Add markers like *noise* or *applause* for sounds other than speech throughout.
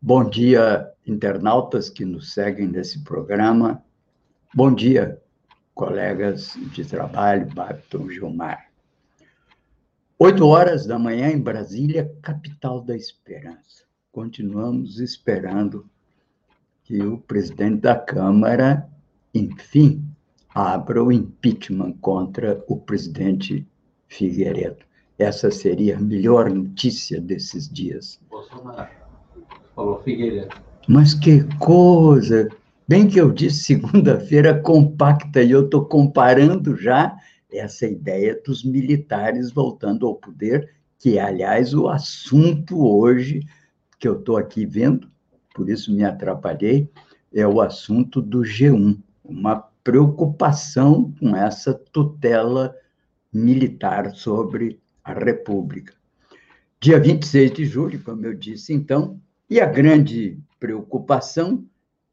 Bom dia, internautas que nos seguem nesse programa. Bom dia, colegas de trabalho, Babton Gilmar. Oito horas da manhã em Brasília, capital da esperança. Continuamos esperando que o presidente da Câmara, enfim, abra o impeachment contra o presidente Figueiredo. Essa seria a melhor notícia desses dias. Bolsonaro falou. Mas que coisa! Bem que eu disse segunda-feira compacta, e eu estou comparando já essa ideia dos militares voltando ao poder, que é, aliás, o assunto hoje que eu estou aqui vendo, por isso me atrapalhei, é o assunto do G1, uma preocupação com essa tutela militar sobre a República. Dia 26 de julho, como eu disse, então, e a grande preocupação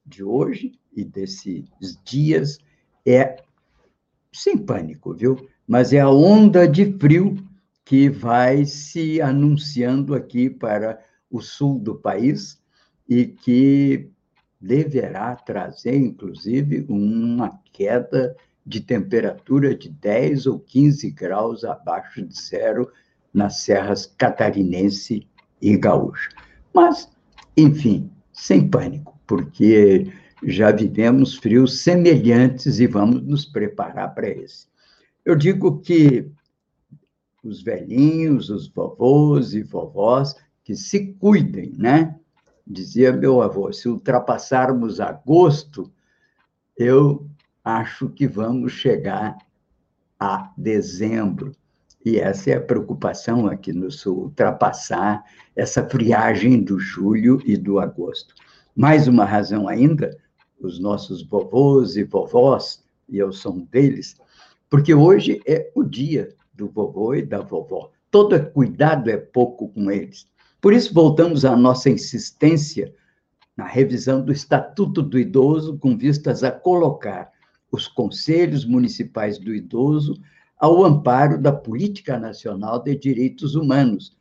de hoje e desses dias é, sem pânico, viu? Mas é a onda de frio que vai se anunciando aqui para o sul do país e que deverá trazer, inclusive, uma queda de temperatura de 10 ou 15 graus abaixo de zero nas serras catarinense e gaúcha. Mas enfim, sem pânico, porque já vivemos frios semelhantes e vamos nos preparar para esse. Eu digo que os velhinhos, os vovôs e vovós, que se cuidem, né? Dizia meu avô, se ultrapassarmos agosto, eu acho que vamos chegar a dezembro. E essa é a preocupação aqui no Sul, ultrapassar essa friagem do julho e do agosto. Mais uma razão ainda, os nossos vovôs e vovós, e eu sou um deles, porque hoje é o dia do vovô e da vovó. Todo cuidado é pouco com eles. Por isso, voltamos à nossa insistência na revisão do Estatuto do Idoso, com vistas a colocar os conselhos municipais do idoso ao amparo da Política Nacional de Direitos Humanos,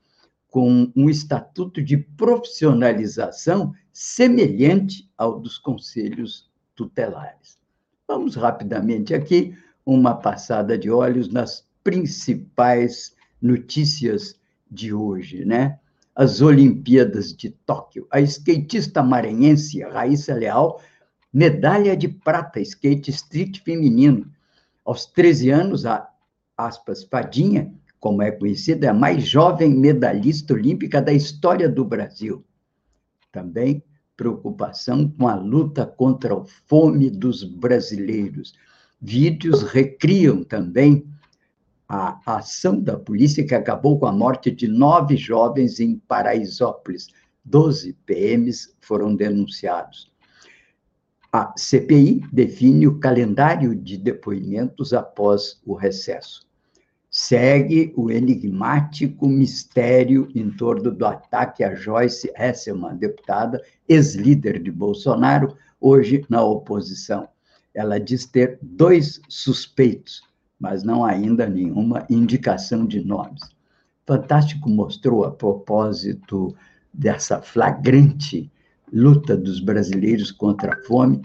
com um estatuto de profissionalização semelhante ao dos conselhos tutelares. Vamos rapidamente aqui uma passada de olhos nas principais notícias de hoje, né? As Olimpíadas de Tóquio. A skatista maranhense Raíssa Leal, medalha de prata skate street feminino. Aos 13 anos, a aspas, Fadinha, como é conhecida, é a mais jovem medalhista olímpica da história do Brasil. Também preocupação com a luta contra a fome dos brasileiros. Vídeos recriam também a ação da polícia que acabou com a morte de nove jovens em Paraisópolis. Doze PMs foram denunciados. A CPI define o calendário de depoimentos após o recesso. Segue o enigmático mistério em torno do ataque a Joyce Hesselmann, deputada, ex-líder de Bolsonaro, hoje na oposição. Ela diz ter dois suspeitos, mas não ainda nenhuma indicação de nomes. Fantástico mostrou, a propósito dessa flagrante luta dos brasileiros contra a fome,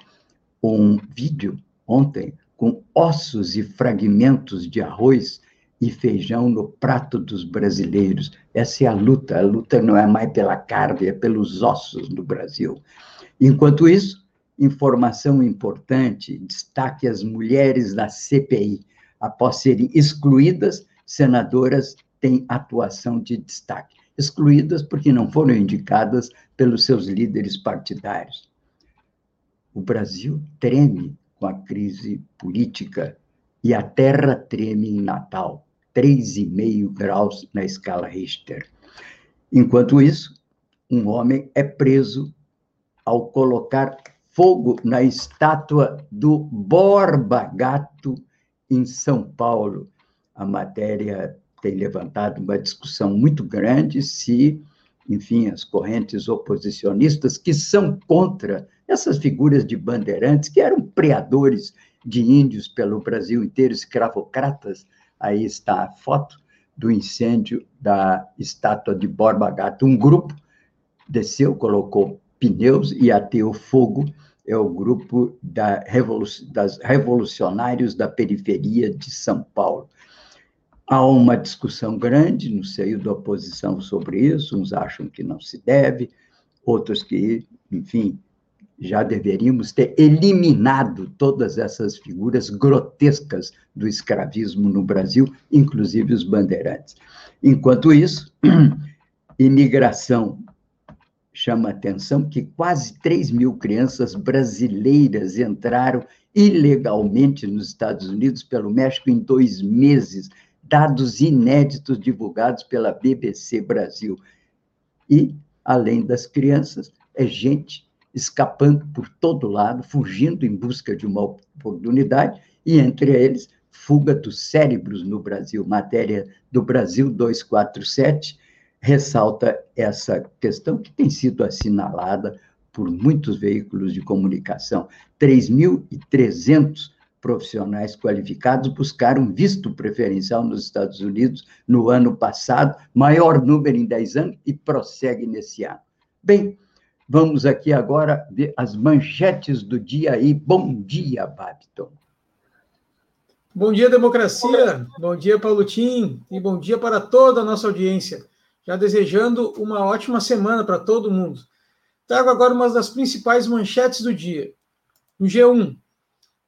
um vídeo ontem com ossos e fragmentos de arroz e feijão no prato dos brasileiros. Essa é a luta. A luta não é mais pela carne, é pelos ossos no Brasil. Enquanto isso, informação importante: destaque as mulheres da CPI. Após serem excluídas, senadoras têm atuação de destaque excluídas porque não foram indicadas pelos seus líderes partidários. O Brasil treme com a crise política e a terra treme em Natal, 3,5 graus na escala Richter. Enquanto isso, um homem é preso ao colocar fogo na estátua do Borba Gato em São Paulo. A matéria tem levantado uma discussão muito grande se, enfim, as correntes oposicionistas que são contra essas figuras de bandeirantes, que eram preadores de índios pelo Brasil inteiro, escravocratas, aí está a foto do incêndio da estátua de Borba Gato. Um grupo desceu, colocou pneus e ateu fogo. É o grupo da revolu das revolucionários da periferia de São Paulo. Há uma discussão grande no seio da oposição sobre isso, uns acham que não se deve, outros que, enfim, já deveríamos ter eliminado todas essas figuras grotescas do escravismo no Brasil, inclusive os bandeirantes. Enquanto isso, *clears throat* imigração chama atenção que quase 3 mil crianças brasileiras entraram ilegalmente nos Estados Unidos pelo México em dois meses, dados inéditos divulgados pela BBC Brasil. E, além das crianças, é gente escapando por todo lado, fugindo em busca de uma oportunidade, e entre eles, fuga dos cérebros no Brasil. Matéria do Brasil 247 ressalta essa questão que tem sido assinalada por muitos veículos de comunicação. 3.300 profissionais qualificados buscaram visto preferencial nos Estados Unidos no ano passado, maior número em 10 anos, e prossegue nesse ano. Bem, Vamos aqui agora ver as manchetes do dia aí. Bom dia, Babiton. Bom dia, democracia. Bom dia, Paulo Tim. E bom dia para toda a nossa audiência. Já desejando uma ótima semana para todo mundo. Trago agora uma das principais manchetes do dia. No G1,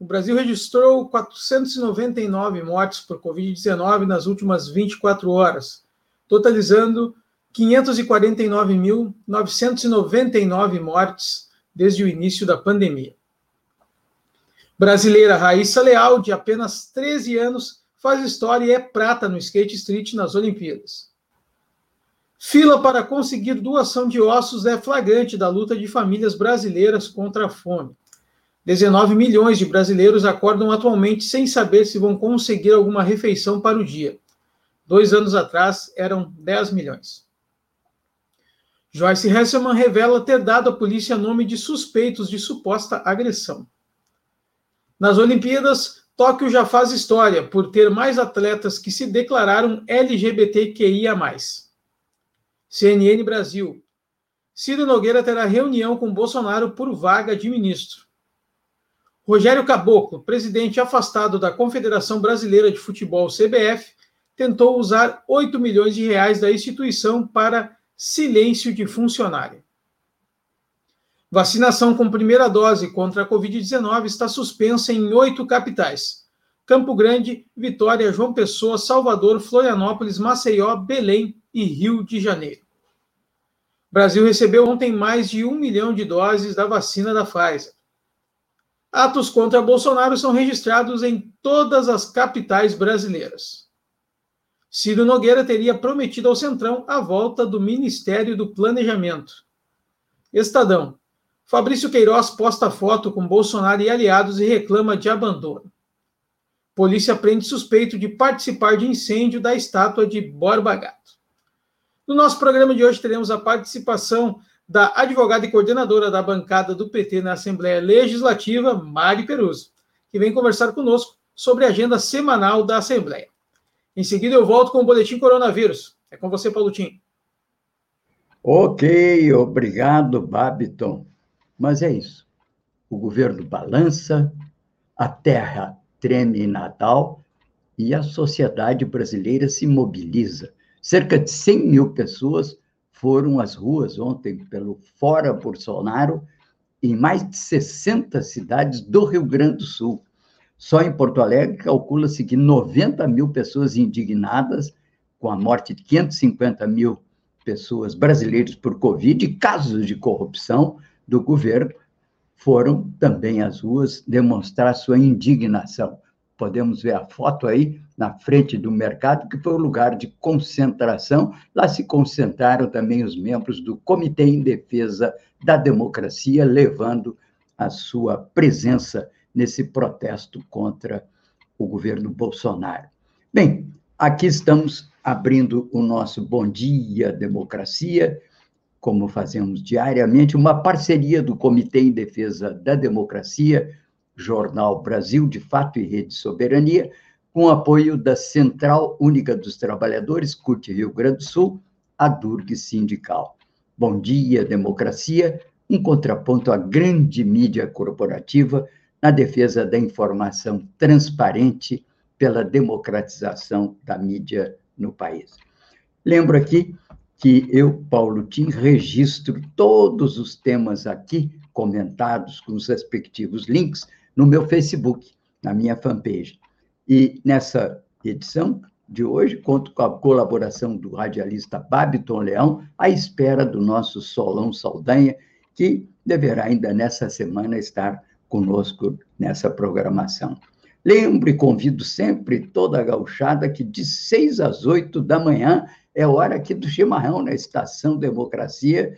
o Brasil registrou 499 mortes por Covid-19 nas últimas 24 horas, totalizando 549.999 mortes desde o início da pandemia. Brasileira Raíssa Leal, de apenas 13 anos, faz história e é prata no skate street nas Olimpíadas. Fila para conseguir doação de ossos é flagrante da luta de famílias brasileiras contra a fome. 19 milhões de brasileiros acordam atualmente sem saber se vão conseguir alguma refeição para o dia. Dois anos atrás eram 10 milhões. Joyce Hesselman revela ter dado à polícia nome de suspeitos de suposta agressão. Nas Olimpíadas, Tóquio já faz história por ter mais atletas que se declararam LGBTQIA. CNN Brasil. Ciro Nogueira terá reunião com Bolsonaro por vaga de ministro. Rogério Caboclo, presidente afastado da Confederação Brasileira de Futebol CBF, tentou usar 8 milhões de reais da instituição para silêncio de funcionário. Vacinação com primeira dose contra a Covid-19 está suspensa em oito capitais: Campo Grande, Vitória, João Pessoa, Salvador, Florianópolis, Maceió, Belém e Rio de Janeiro. O Brasil recebeu ontem mais de um milhão de doses da vacina da Pfizer. Atos contra Bolsonaro são registrados em todas as capitais brasileiras. Ciro Nogueira teria prometido ao Centrão a volta do Ministério do Planejamento. Estadão. Fabrício Queiroz posta foto com Bolsonaro e aliados e reclama de abandono. Polícia prende suspeito de participar de incêndio da estátua de Borba Gato. No nosso programa de hoje teremos a participação da advogada e coordenadora da bancada do PT na Assembleia Legislativa, Mari Peruso, que vem conversar conosco sobre a agenda semanal da Assembleia. Em seguida, eu volto com o boletim coronavírus. É com você, Paulo Tim. Ok, obrigado, Babiton. Mas é isso. O governo balança, a terra treme em Natal e a sociedade brasileira se mobiliza. Cerca de 100 mil pessoas foram às ruas ontem pelo Fora Bolsonaro em mais de 60 cidades do Rio Grande do Sul. Só em Porto Alegre, calcula-se que 90 mil pessoas indignadas com a morte de 550 mil pessoas brasileiras por Covid e casos de corrupção do governo foram também às ruas demonstrar sua indignação. podemos ver a foto aí na frente do mercado, que foi o lugar de concentração. Lá se concentraram também os membros do Comitê em Defesa da Democracia, levando a sua presença nesse protesto contra o governo Bolsonaro. Bem, aqui estamos abrindo o nosso Bom Dia Democracia, como fazemos diariamente, uma parceria do Comitê em Defesa da Democracia, Jornal Brasil de Fato e Rede Soberania, com apoio da Central Única dos Trabalhadores, CUT Rio Grande do Sul, a DURG Sindical. Bom dia, democracia, um contraponto à grande mídia corporativa na defesa da informação transparente pela democratização da mídia no país. Lembro aqui que eu, Paulo Tim, registro todos os temas aqui comentados com os respectivos links no meu Facebook, na minha fanpage. E nessa edição de hoje, conto com a colaboração do radialista Babiton Leão, à espera do nosso Solão Saldanha, que deverá ainda nessa semana estar conosco nessa programação. Lembro e convido sempre toda a gauchada que de seis às oito da manhã é hora aqui do chimarrão na Estação Democracia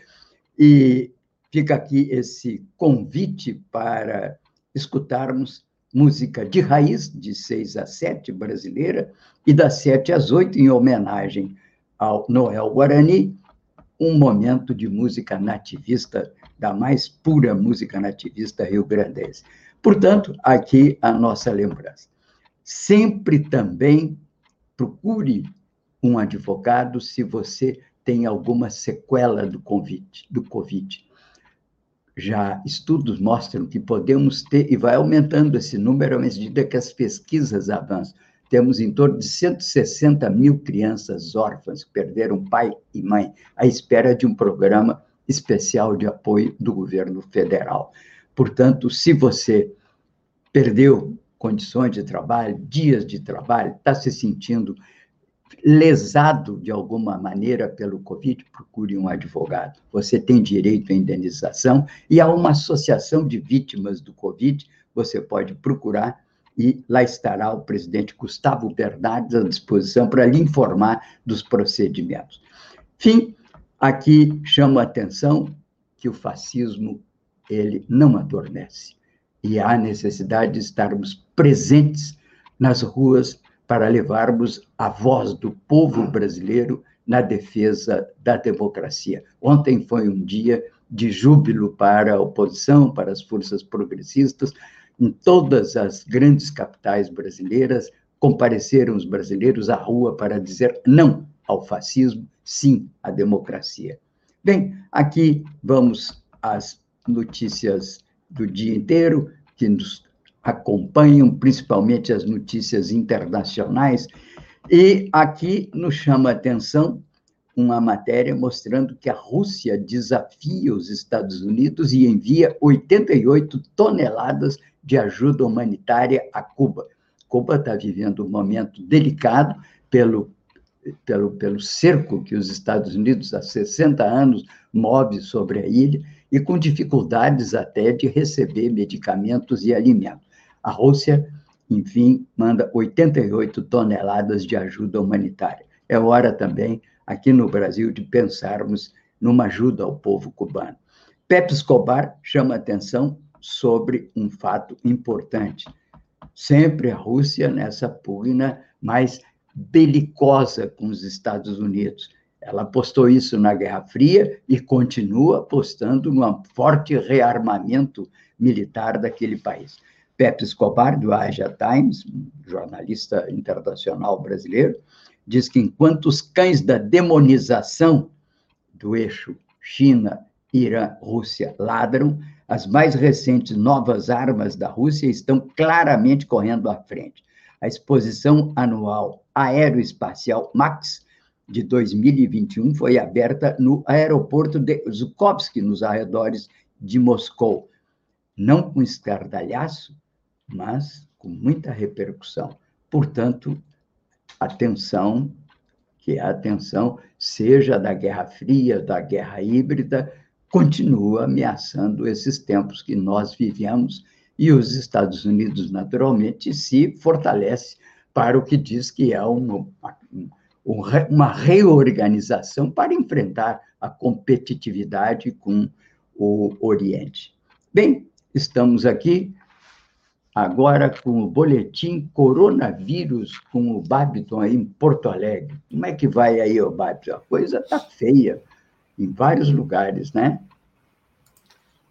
e fica aqui esse convite para escutarmos música de raiz, de seis às sete, brasileira, e das sete às oito, em homenagem ao Noel Guarani, um momento de música nativista, da mais pura música nativista rio-grandense. Portanto, aqui a nossa lembrança. Sempre também procure um advogado se você tem alguma sequela do COVID. Do COVID já estudos mostram que podemos ter, e vai aumentando esse número à medida que as pesquisas avançam. Temos em torno de 160 mil crianças órfãs que perderam pai e mãe à espera de um programa especial de apoio do governo federal. Portanto, se você perdeu condições de trabalho, dias de trabalho, está se sentindo lesado de alguma maneira pelo Covid, procure um advogado. Você tem direito à indenização e há uma associação de vítimas do Covid, você pode procurar e lá estará o presidente Gustavo Bernardes à disposição para lhe informar dos procedimentos. Fim, aqui chamo a atenção que o fascismo ele não adormece e há necessidade de estarmos presentes nas ruas para levarmos a voz do povo brasileiro na defesa da democracia. Ontem foi um dia de júbilo para a oposição, para as forças progressistas. Em todas as grandes capitais brasileiras, compareceram os brasileiros à rua para dizer não ao fascismo, sim à democracia. Bem, aqui vamos às notícias do dia inteiro, que nos acompanham principalmente as notícias internacionais, e aqui nos chama a atenção uma matéria mostrando que a Rússia desafia os Estados Unidos e envia 88 toneladas de ajuda humanitária a Cuba. Cuba está vivendo um momento delicado pelo, pelo, pelo cerco que os Estados Unidos há 60 anos move sobre a ilha e com dificuldades até de receber medicamentos e alimentos. A Rússia, enfim, manda 88 toneladas de ajuda humanitária. É hora também, aqui no Brasil, de pensarmos numa ajuda ao povo cubano. Pepe Escobar chama atenção sobre um fato importante. Sempre a Rússia nessa pugna mais belicosa com os Estados Unidos. Ela apostou isso na Guerra Fria e continua apostando num forte rearmamento militar daquele país. Pepe Escobar, do Asia Times, jornalista internacional brasileiro, diz que enquanto os cães da demonização do eixo China, Irã, Rússia ladram, as mais recentes novas armas da Rússia estão claramente correndo à frente. A exposição anual aeroespacial MAX de 2021 foi aberta no aeroporto de Zhukovsky, nos arredores de Moscou. Não com estardalhaço, mas com muita repercussão. Portanto, atenção, que a atenção, seja da Guerra Fria, da Guerra Híbrida, continua ameaçando esses tempos que nós vivemos e os Estados Unidos, naturalmente, se fortalece para o que diz que é uma, uma reorganização para enfrentar a competitividade com o Oriente. Bem, estamos aqui agora com o boletim coronavírus com o Babiton aí em Porto Alegre. Como é que vai aí, o Babiton? A coisa está feia em vários lugares, né?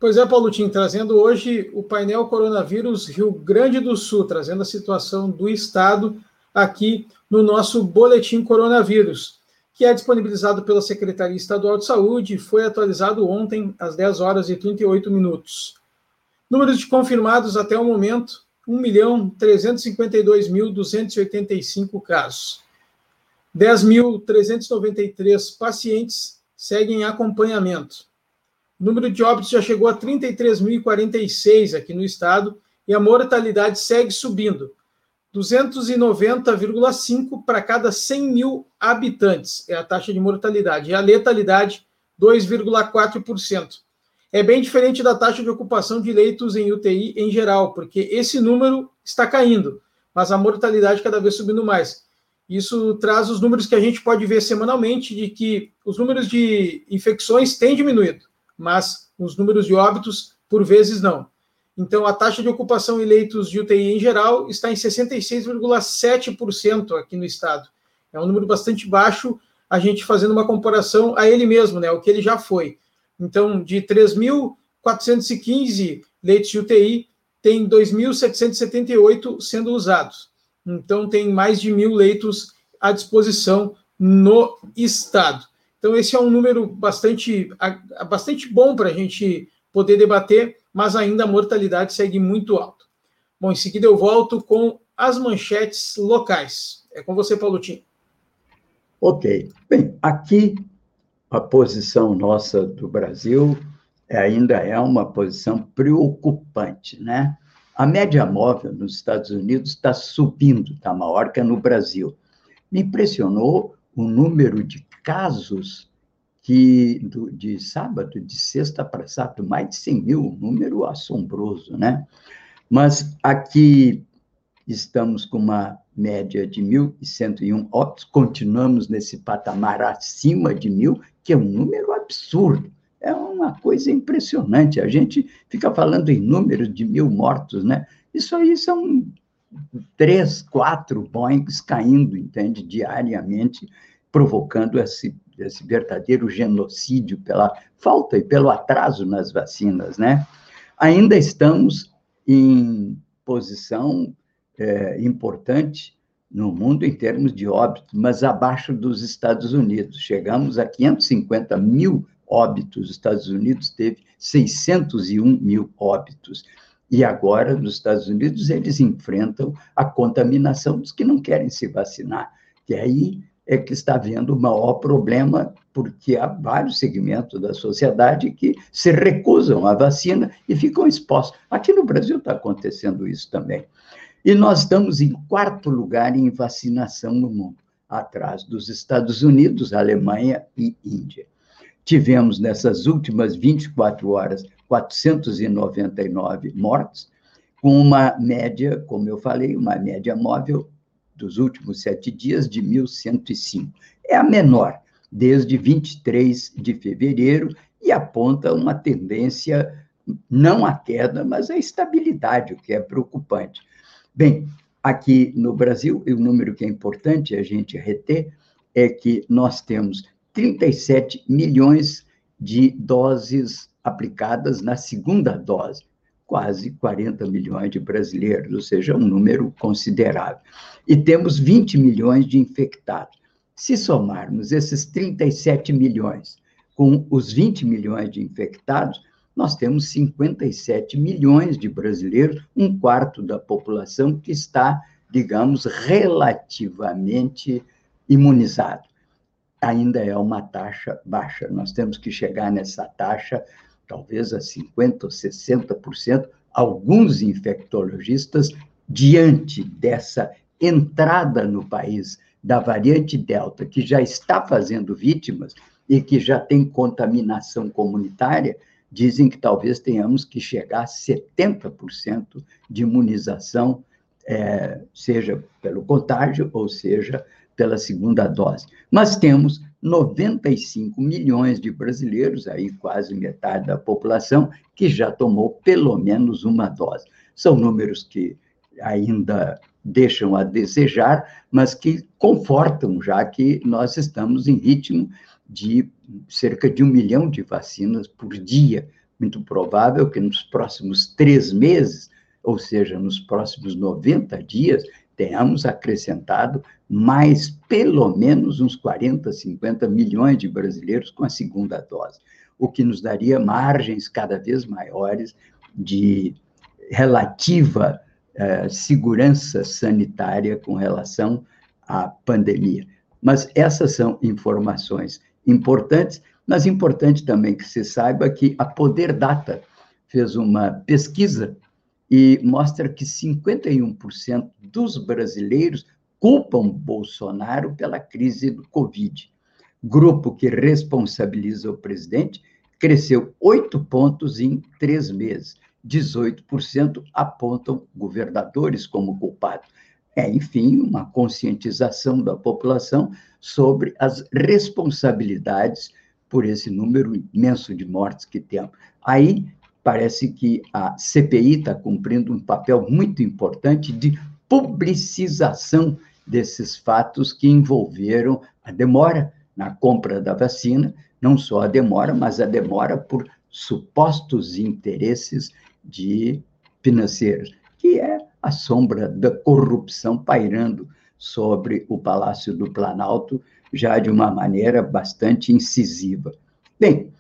Pois é, Paulo Tim, trazendo hoje o painel Coronavírus Rio Grande do Sul, trazendo a situação do Estado aqui no nosso Boletim Coronavírus, que é disponibilizado pela Secretaria Estadual de Saúde e foi atualizado ontem às 10 horas e 38 minutos. Números de confirmados até o momento: 1.352.285 casos. 10.393 pacientes seguem em acompanhamento. O número de óbitos já chegou a 33.046 aqui no estado e a mortalidade segue subindo. 290,5 para cada 100 mil habitantes é a taxa de mortalidade. E a letalidade, 2,4%. É bem diferente da taxa de ocupação de leitos em UTI em geral, porque esse número está caindo, mas a mortalidade cada vez subindo mais. Isso traz os números que a gente pode ver semanalmente de que os números de infecções têm diminuído mas os números de óbitos, por vezes, não. Então, a taxa de ocupação em leitos de UTI em geral está em 66,7% aqui no estado. É um número bastante baixo, a gente fazendo uma comparação a ele mesmo, né, o que ele já foi. Então, de 3.415 leitos de UTI, tem 2.778 sendo usados. Então, tem mais de mil leitos à disposição no estado. Então, esse é um número bastante, bastante bom para a gente poder debater, mas ainda a mortalidade segue muito alta. Bom, em seguida eu volto com as manchetes locais. É com você, Paulo Tim. Ok. Bem, aqui a posição nossa do Brasil ainda é uma posição preocupante, né? A média móvel nos Estados Unidos está subindo, está maior que no Brasil. Me impressionou o número de casos que do, de sábado, de sexta para sábado, mais de 100 mil, um número assombroso, né? Mas aqui estamos com uma média de 1.101 óbitos, continuamos nesse patamar acima de mil, que é um número absurdo. É uma coisa impressionante. A gente fica falando em números de mil mortos, né? Isso aí são três, quatro Boeings caindo, entende, diariamente provocando esse, esse verdadeiro genocídio pela falta e pelo atraso nas vacinas, né? Ainda estamos em posição é, importante no mundo em termos de óbitos, mas abaixo dos Estados Unidos. Chegamos a 550 mil óbitos, os Estados Unidos teve 601 mil óbitos. E agora, nos Estados Unidos, eles enfrentam a contaminação dos que não querem se vacinar, que aí é que está havendo o maior problema, porque há vários segmentos da sociedade que se recusam à vacina e ficam expostos. Aqui no Brasil está acontecendo isso também. E nós estamos em quarto lugar em vacinação no mundo, atrás dos Estados Unidos, Alemanha e Índia. Tivemos nessas últimas 24 horas 499 mortes, com uma média, como eu falei, uma média móvel dos últimos sete dias de 1.105. É a menor desde 23 de fevereiro e aponta uma tendência não à queda, mas à estabilidade, o que é preocupante. Bem, aqui no Brasil, o número que é importante a gente reter é que nós temos 37 milhões de doses aplicadas na segunda dose quase 40 milhões de brasileiros, ou seja, um número considerável. E temos 20 milhões de infectados. Se somarmos esses 37 milhões com os 20 milhões de infectados, nós temos 57 milhões de brasileiros, um quarto da população que está, digamos, relativamente imunizado. Ainda é uma taxa baixa. Nós temos que chegar nessa taxa talvez a 50% ou 60%, alguns infectologistas, diante dessa entrada no país da variante Delta, que já está fazendo vítimas e que já tem contaminação comunitária, dizem que talvez tenhamos que chegar a 70% de imunização, é, seja pelo contágio ou seja pela segunda dose. Mas temos 95 milhões de brasileiros, aí quase metade da população, que já tomou pelo menos uma dose. São números que ainda deixam a desejar, mas que confortam, já que nós estamos em ritmo de cerca de um milhão de vacinas por dia. Muito provável que nos próximos três meses, ou seja, nos próximos 90 dias, tenhamos acrescentado mais pelo menos uns 40, 50 milhões de brasileiros com a segunda dose, o que nos daria margens cada vez maiores de relativa eh, segurança sanitária com relação à pandemia. Mas essas são informações importantes, mas importante também que se saiba que a Poder Data fez uma pesquisa e mostra que 51% dos brasileiros culpam Bolsonaro pela crise do Covid. Grupo que responsabiliza o presidente cresceu oito pontos em três meses. 18% apontam governadores como culpados. É, enfim, uma conscientização da população sobre as responsabilidades por esse número imenso de mortes que temos. Aí parece que a CPI está cumprindo um papel muito importante de publicização desses fatos que envolveram a demora na compra da vacina, não só a demora, mas a demora por supostos interesses de financeiros, que é a sombra da corrupção pairando sobre o Palácio do Planalto, já de uma maneira bastante incisiva. Bem,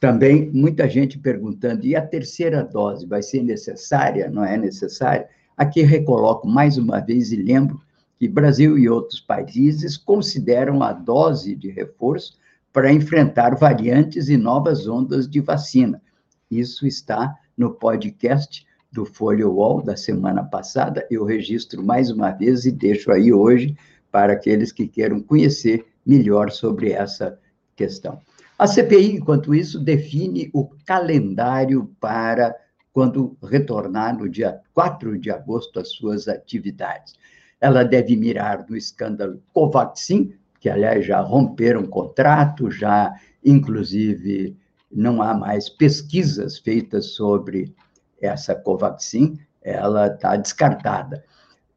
também muita gente perguntando: e a terceira dose vai ser necessária? Não é necessária? Aqui recoloco mais uma vez e lembro que Brasil e outros países consideram a dose de reforço para enfrentar variantes e novas ondas de vacina. Isso está no podcast do Folha Wall da semana passada. Eu registro mais uma vez e deixo aí hoje para aqueles que queiram conhecer melhor sobre essa questão. A CPI, enquanto isso, define o calendário para quando retornar no dia 4 de agosto às suas atividades. Ela deve mirar no escândalo Covaxin, que, aliás, já romperam contrato, já, inclusive, não há mais pesquisas feitas sobre essa Covaxin, ela está descartada.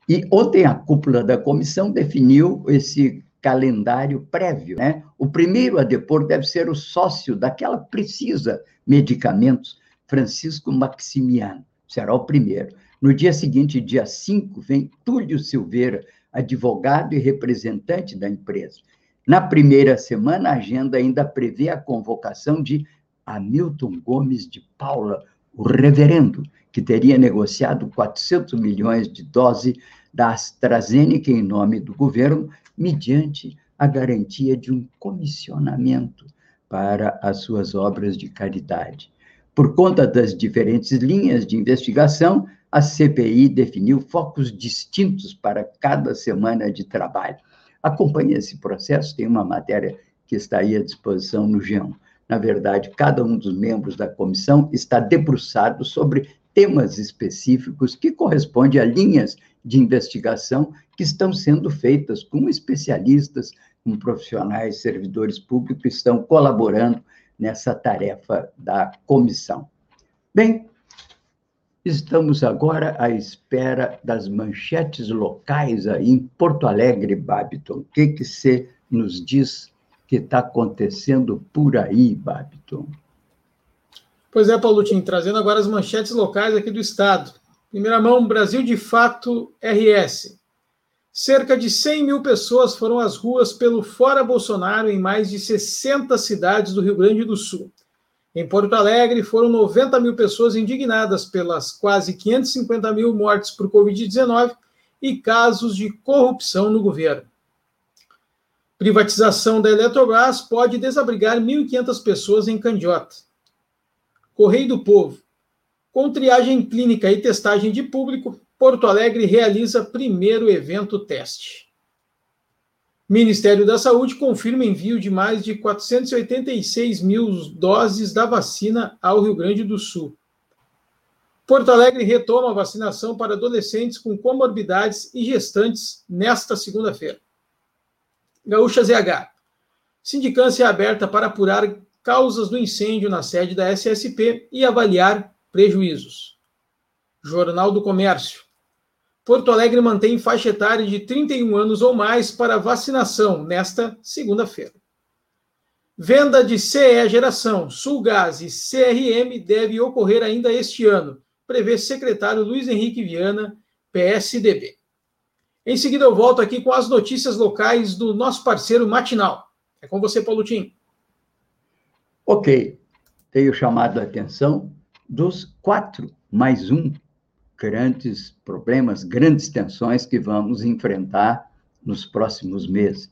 E ontem a cúpula da comissão definiu esse calendário prévio. Né? O primeiro a depor deve ser o sócio daquela precisa medicamentos, Francisco Maximiano. Será o primeiro. No dia seguinte, dia 5, vem Túlio Silveira, advogado e representante da empresa. Na primeira semana, a agenda ainda prevê a convocação de Hamilton Gomes de Paula, o reverendo, que teria negociado 400 milhões de doses da AstraZeneca em nome do governo mediante a garantia de um comissionamento para as suas obras de caridade. Por conta das diferentes linhas de investigação, a CPI definiu focos distintos para cada semana de trabalho. Acompanhe esse processo, tem uma matéria que está aí à disposição no G1. Na verdade, cada um dos membros da comissão está debruçado sobre temas específicos que correspondem a linhas de investigação que estão sendo feitas com especialistas, com profissionais, servidores públicos que estão colaborando nessa tarefa da comissão. Bem, estamos agora à espera das manchetes locais aí em Porto Alegre, Babiton. O que, que você nos diz que está acontecendo por aí, Babiton? Pois é, Paulo Tim, trazendo agora as manchetes locais aqui do estado. Primeira mão, Brasil de Fato RS. Cerca de 100 mil pessoas foram às ruas pelo Fora Bolsonaro em mais de 60 cidades do Rio Grande do Sul. Em Porto Alegre, foram 90 mil pessoas indignadas pelas quase 550 mil mortes por Covid-19 e casos de corrupção no governo. Privatização da Eletrobras pode desabrigar 1.500 pessoas em Candiota. Correio do Povo. Com triagem clínica e testagem de público, Porto Alegre realiza primeiro evento teste. Ministério da Saúde confirma envio de mais de 486 mil doses da vacina ao Rio Grande do Sul. Porto Alegre retoma a vacinação para adolescentes com comorbidades e gestantes nesta segunda-feira. Gaúcha ZH. Sindicância é aberta para apurar causas do incêndio na sede da SSP e avaliar prejuízos. Jornal do Comércio. Porto Alegre mantém faixa etária de 31 anos ou mais para vacinação nesta segunda-feira. Venda de CE Geração, Sulgás e CRM deve ocorrer ainda este ano, prevê secretário Luiz Henrique Viana, PSDB. Em seguida, eu volto aqui com as notícias locais do nosso parceiro matinal. É com você, Paulo Tim. Ok. Tenho chamado a atenção dos quatro mais um grandes problemas, grandes tensões que vamos enfrentar nos próximos meses.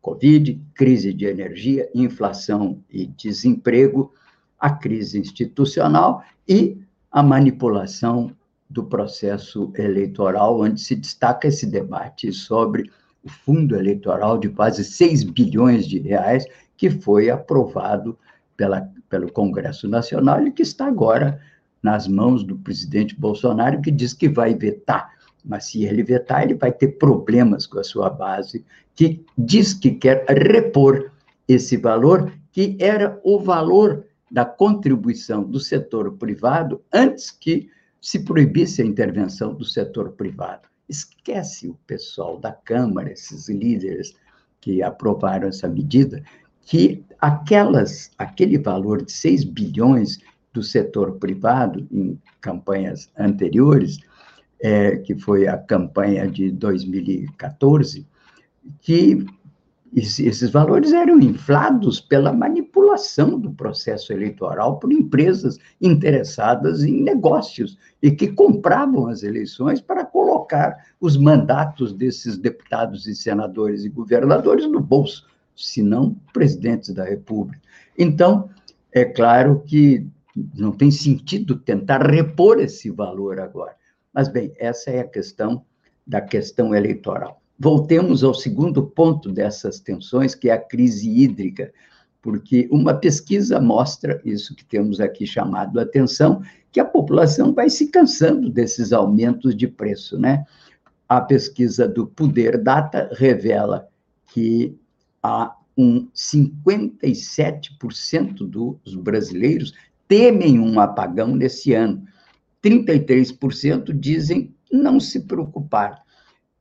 Covid, crise de energia, inflação e desemprego, a crise institucional e a manipulação do processo eleitoral, onde se destaca esse debate sobre o fundo eleitoral de quase 6 bilhões de reais que foi aprovado pela, pelo Congresso Nacional e que está agora nas mãos do presidente Bolsonaro, que diz que vai vetar. Mas se ele vetar, ele vai ter problemas com a sua base, que diz que quer repor esse valor, que era o valor da contribuição do setor privado antes que se proibisse a intervenção do setor privado. Esquece o pessoal da Câmara, esses líderes que aprovaram essa medida, que aquelas, aquele valor de 6 bilhões do setor privado em campanhas anteriores, é, que foi a campanha de 2014, que esses valores eram inflados pela manipulação do processo eleitoral por empresas interessadas em negócios e que compravam as eleições para colocar os mandatos desses deputados e senadores e governadores no bolso, se não presidentes da República. Então, é claro que não tem sentido tentar repor esse valor agora. Mas, bem, essa é a questão da questão eleitoral. Voltemos ao segundo ponto dessas tensões, que é a crise hídrica, porque uma pesquisa mostra isso que temos aqui chamado a atenção, que a população vai se cansando desses aumentos de preço, né? A pesquisa do Poder Data revela que há um 57% dos brasileiros temem um apagão nesse ano. 33% dizem não se preocupar.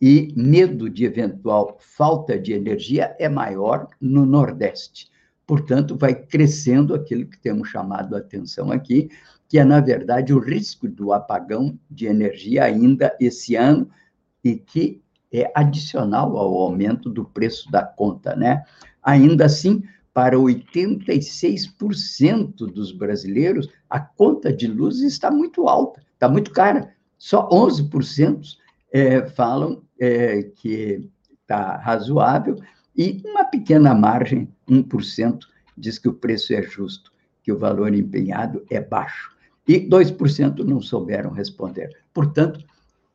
E medo de eventual falta de energia é maior no Nordeste. Portanto, vai crescendo aquilo que temos chamado a atenção aqui, que é, na verdade, o risco do apagão de energia ainda esse ano e que é adicional ao aumento do preço da conta, né? Ainda assim, para 86% dos brasileiros, a conta de luz está muito alta, está muito cara. Só 11% é, falam é, que está razoável e uma pequena margem, 1%, diz que o preço é justo, que o valor empenhado é baixo. E 2% não souberam responder. Portanto,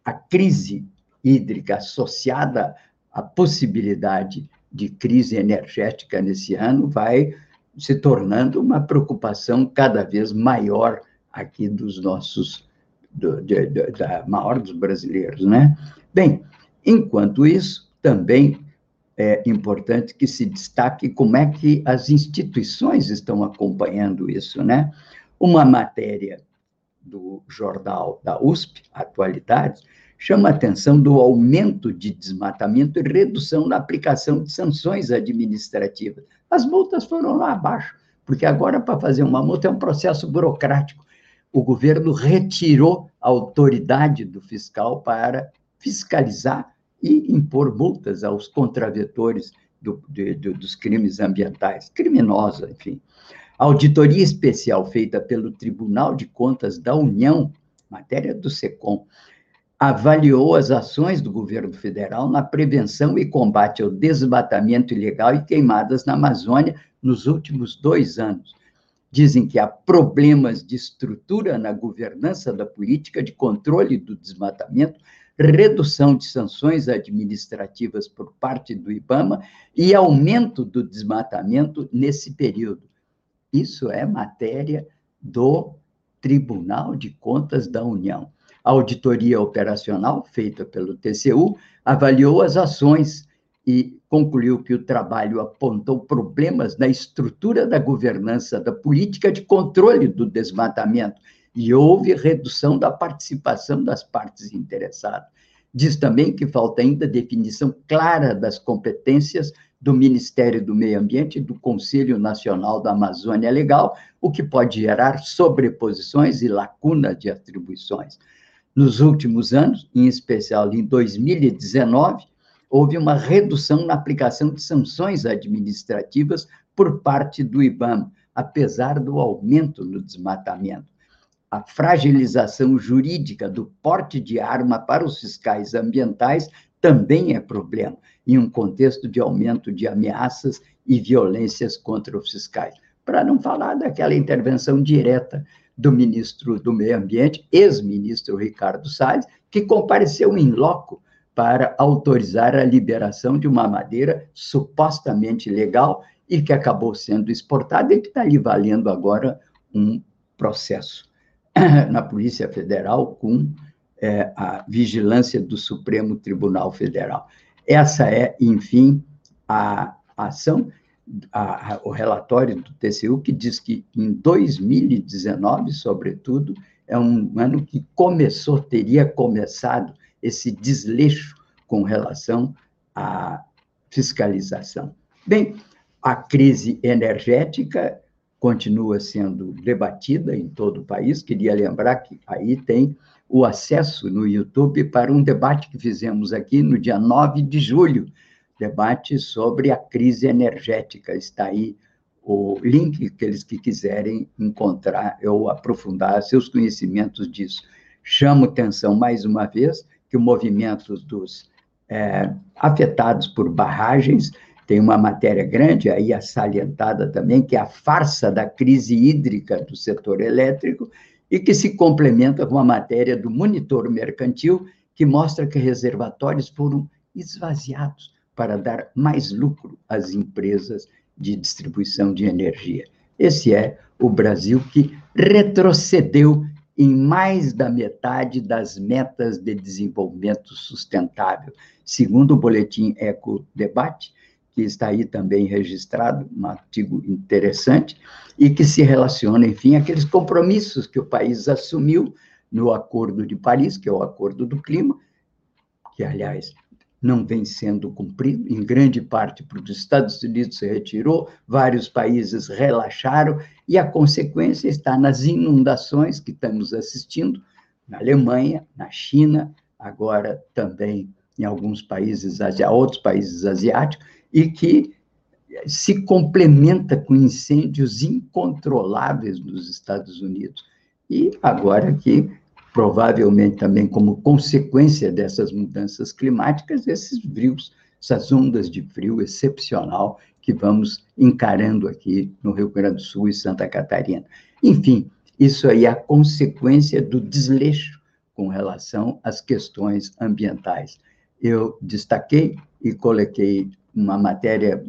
a crise hídrica associada à possibilidade de crise energética nesse ano vai se tornando uma preocupação cada vez maior aqui dos nossos, do, de, de, da maior dos brasileiros, né? Bem, enquanto isso, também é importante que se destaque como é que as instituições estão acompanhando isso, né? Uma matéria do jornal da USP, Atualidades, chama a atenção do aumento de desmatamento e redução na aplicação de sanções administrativas. As multas foram lá abaixo, porque agora, para fazer uma multa, é um processo burocrático. O governo retirou a autoridade do fiscal para fiscalizar e impor multas aos contravetores do, de, dos crimes ambientais, criminosa, enfim. A auditoria especial feita pelo Tribunal de Contas da União, matéria do SECOM, avaliou as ações do governo federal na prevenção e combate ao desmatamento ilegal e queimadas na Amazônia nos últimos dois anos. Dizem que há problemas de estrutura na governança da política de controle do desmatamento, redução de sanções administrativas por parte do IBAMA e aumento do desmatamento nesse período. Isso é matéria do Tribunal de Contas da União. A auditoria operacional feita pelo TCU avaliou as ações e concluiu que o trabalho apontou problemas na estrutura da governança da política de controle do desmatamento e houve redução da participação das partes interessadas. Diz também que falta ainda definição clara das competências do Ministério do Meio Ambiente e do Conselho Nacional da Amazônia Legal, o que pode gerar sobreposições e lacunas de atribuições. Nos últimos anos, em especial em 2019, houve uma redução na aplicação de sanções administrativas por parte do IBAMA, apesar do aumento no desmatamento. A fragilização jurídica do porte de arma para os fiscais ambientais também é problema, em um contexto de aumento de ameaças e violências contra os fiscais. Para não falar daquela intervenção direta do ministro do Meio Ambiente, ex-ministro Ricardo Salles, que compareceu em loco para autorizar a liberação de uma madeira supostamente legal e que acabou sendo exportada e que está ali valendo agora um processo *coughs* na Polícia Federal com é, a vigilância do Supremo Tribunal Federal. Essa é, enfim, a ação, a, a, o relatório do TCU que diz que em 2019, sobretudo, é um ano que começou, teria começado esse desleixo com relação à fiscalização. Bem, a crise energética continua sendo debatida em todo o país. Queria lembrar que aí tem o acesso no YouTube para um debate que fizemos aqui no dia 9 de julho, debate sobre a crise energética. Está aí o link, aqueles que quiserem encontrar ou aprofundar seus conhecimentos disso. Chamo atenção mais uma vez que o movimento dos é, afetados por barragens tem uma matéria grande aí salientada também, que é a farsa da crise hídrica do setor elétrico, e que se complementa com a matéria do monitor mercantil, que mostra que reservatórios foram esvaziados para dar mais lucro às empresas de distribuição de energia. Esse é o Brasil que retrocedeu em mais da metade das metas de desenvolvimento sustentável. Segundo o boletim Eco Debate, que está aí também registrado, um artigo interessante, e que se relaciona, enfim, àqueles compromissos que o país assumiu no Acordo de Paris, que é o Acordo do Clima, que, aliás, não vem sendo cumprido, em grande parte porque os Estados Unidos se retirou, vários países relaxaram, e a consequência está nas inundações que estamos assistindo na Alemanha, na China, agora também em alguns países, outros países asiáticos, e que se complementa com incêndios incontroláveis nos Estados Unidos. E agora que provavelmente também como consequência dessas mudanças climáticas, esses frios, essas ondas de frio excepcional que vamos encarando aqui no Rio Grande do Sul e Santa Catarina. Enfim, isso aí é a consequência do desleixo com relação às questões ambientais. Eu destaquei e coloquei uma matéria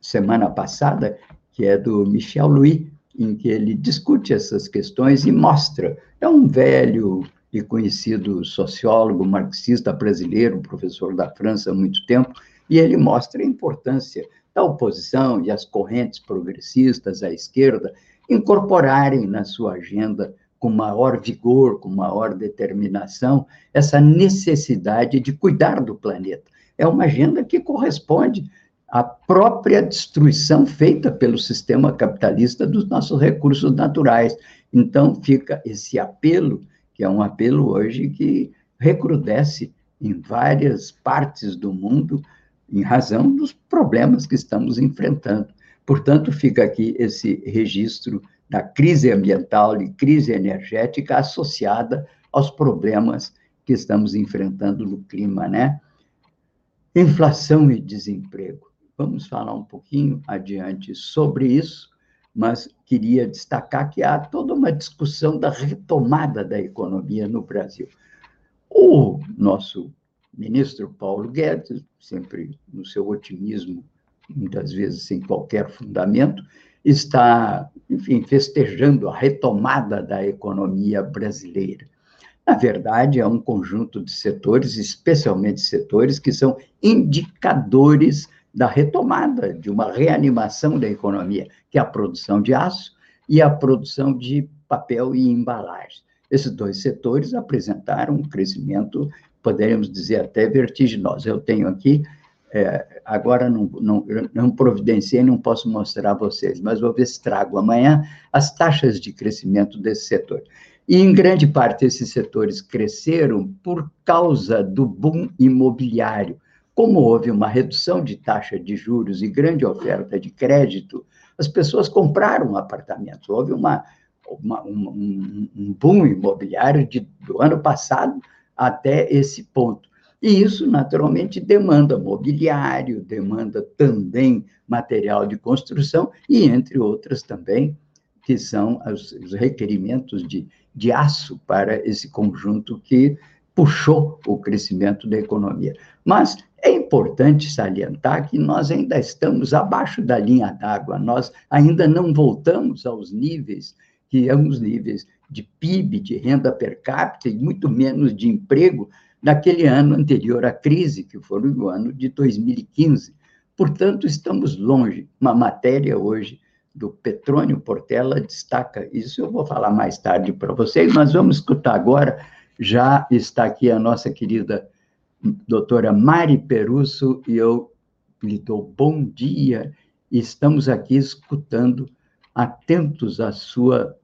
semana passada, que é do Michel Louis, em que ele discute essas questões e mostra. É um velho e conhecido sociólogo marxista brasileiro, professor da França há muito tempo, e ele mostra a importância da oposição e as correntes progressistas à esquerda incorporarem na sua agenda com maior vigor, com maior determinação, essa necessidade de cuidar do planeta. É uma agenda que corresponde à própria destruição feita pelo sistema capitalista dos nossos recursos naturais. Então, fica esse apelo, que é um apelo hoje que recrudesce em várias partes do mundo, em razão dos problemas que estamos enfrentando. Portanto, fica aqui esse registro da crise ambiental e crise energética associada aos problemas que estamos enfrentando no clima, né? Inflação e desemprego. Vamos falar um pouquinho adiante sobre isso, mas queria destacar que há toda uma discussão da retomada da economia no Brasil. O nosso ministro Paulo Guedes, sempre no seu otimismo, muitas vezes sem qualquer fundamento, está, enfim, festejando a retomada da economia brasileira. Na verdade, é um conjunto de setores, especialmente setores que são indicadores da retomada, de uma reanimação da economia, que é a produção de aço e a produção de papel e embalagem. Esses dois setores apresentaram um crescimento, poderíamos dizer, até vertiginoso. Eu tenho aqui, é, agora não, não, não providenciei, não posso mostrar a vocês, mas vou ver se trago amanhã as taxas de crescimento desse setor. E, em grande parte, esses setores cresceram por causa do boom imobiliário. Como houve uma redução de taxa de juros e grande oferta de crédito, as pessoas compraram apartamentos. Houve uma, uma um, um, boom imobiliário de, do ano passado até esse ponto. E isso, naturalmente, demanda mobiliário, demanda também material de construção e, entre outras, também, que são os, os requerimentos de de aço para esse conjunto que puxou o crescimento da economia. Mas é importante salientar que nós ainda estamos abaixo da linha d'água, nós ainda não voltamos aos níveis que são os níveis de PIB, de renda per capita e muito menos de emprego naquele ano anterior à crise, que foi o ano de 2015. Portanto, estamos longe. Uma matéria hoje do Petrônio Portela destaca isso. Eu vou falar mais tarde para vocês, mas vamos escutar agora. Já está aqui a nossa querida doutora Mari Perusso e eu lhe dou bom dia. Estamos aqui escutando, atentos à sua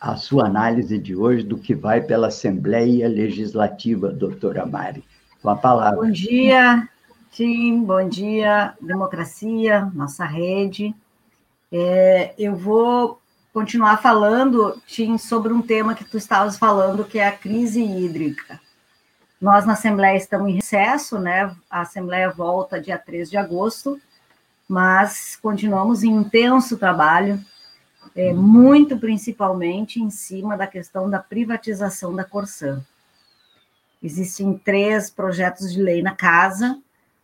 à sua análise de hoje do que vai pela Assembleia Legislativa, doutora Mari. Com a palavra. Bom dia, Tim, bom dia, democracia, nossa rede. É, eu vou continuar falando, Tim, sobre um tema que tu estavas falando, que é a crise hídrica. Nós, na Assembleia, estamos em recesso, né? A Assembleia volta dia 3 de agosto, mas continuamos em intenso trabalho, é, muito principalmente em cima da questão da privatização da Corsã. Existem três projetos de lei na casa,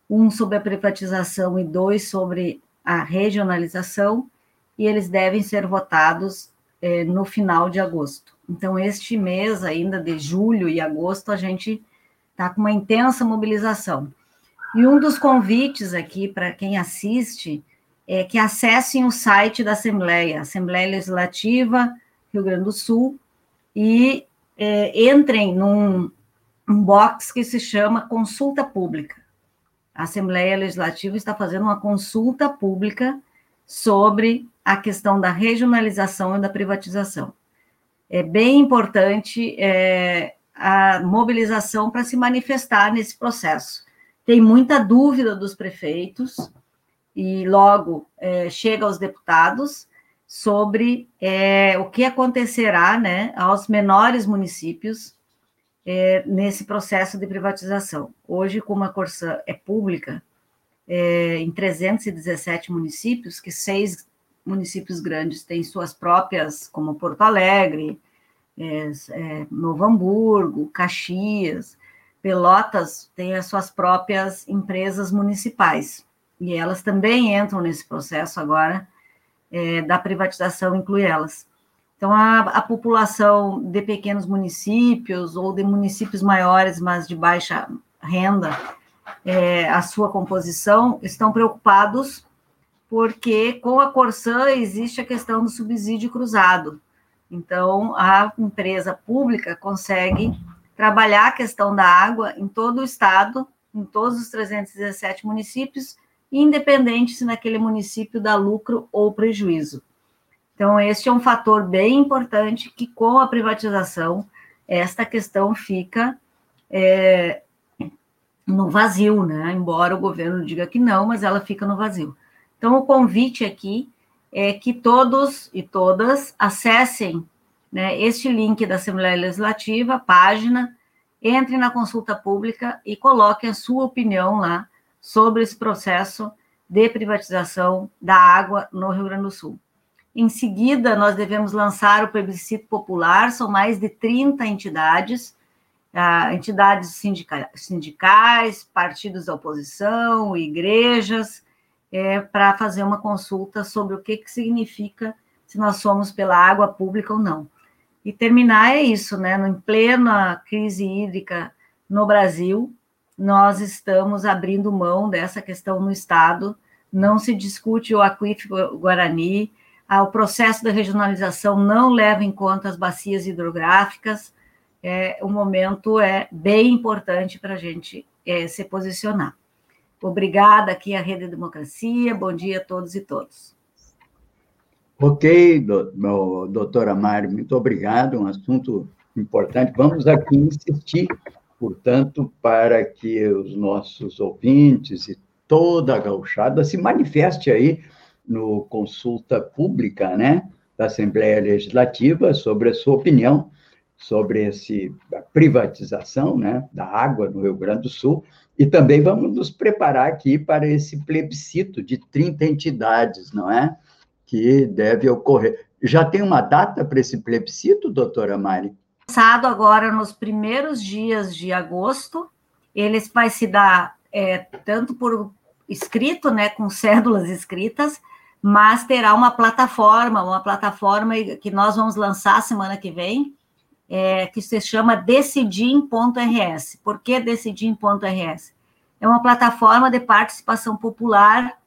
um sobre a privatização e dois sobre a regionalização, e eles devem ser votados é, no final de agosto. Então, este mês ainda de julho e agosto, a gente está com uma intensa mobilização. E um dos convites aqui para quem assiste é que acessem o site da Assembleia, Assembleia Legislativa Rio Grande do Sul, e é, entrem num um box que se chama Consulta Pública. A Assembleia Legislativa está fazendo uma consulta pública sobre a questão da regionalização e da privatização. É bem importante é, a mobilização para se manifestar nesse processo. Tem muita dúvida dos prefeitos e logo é, chega aos deputados sobre é, o que acontecerá né, aos menores municípios é, nesse processo de privatização. Hoje, como a Corsã é pública, é, em 317 municípios, que seis municípios grandes têm suas próprias, como Porto Alegre, é, é, Novo Hamburgo, Caxias, Pelotas tem as suas próprias empresas municipais, e elas também entram nesse processo agora é, da privatização, inclui elas. Então, a, a, população de pequenos municípios ou de municípios maiores, mas de baixa renda, é, a sua composição, estão preocupados porque com a Corsã existe a questão do subsídio cruzado. Então, a empresa pública consegue trabalhar a questão da água em todo o estado, em todos os 317 municípios, independente se naquele município dá lucro ou prejuízo. Então, este é um fator bem importante que, com a privatização, esta questão fica é, no vazio, né? Embora o governo diga que não, mas ela fica no vazio. Então, o convite aqui é que todos e todas acessem né, este link da Assembleia Legislativa, página, entre na consulta pública e coloquem a sua opinião lá sobre esse processo de privatização da água no Rio Grande do Sul. Em seguida, nós devemos lançar o plebiscito popular, são mais de 30 entidades ah, entidades sindica sindicais, partidos da oposição, igrejas, é, para fazer uma consulta sobre o que, que significa se nós somos pela água pública ou não. E terminar é isso, né? Em plena crise hídrica no Brasil, nós estamos abrindo mão dessa questão no Estado, não se discute o aquífero Guarani, o processo da regionalização não leva em conta as bacias hidrográficas, é, o momento é bem importante para a gente é, se posicionar. Obrigada aqui à Rede Democracia, bom dia a todos e todas. Ok, do, doutora Mari, muito obrigado, um assunto importante. Vamos aqui insistir, portanto, para que os nossos ouvintes e toda a gauchada se manifeste aí no consulta pública, né, da Assembleia Legislativa sobre a sua opinião sobre esse, a privatização né, da água no Rio Grande do Sul, e também vamos nos preparar aqui para esse plebiscito de 30 entidades, não é? Que deve ocorrer. Já tem uma data para esse plebiscito, doutora Mari? Lançado agora nos primeiros dias de agosto, ele vai se dar é, tanto por escrito, né, com cédulas escritas, mas terá uma plataforma, uma plataforma que nós vamos lançar semana que vem, é, que se chama Decidim.rs. Por que Decidim.rs? É uma plataforma de participação popular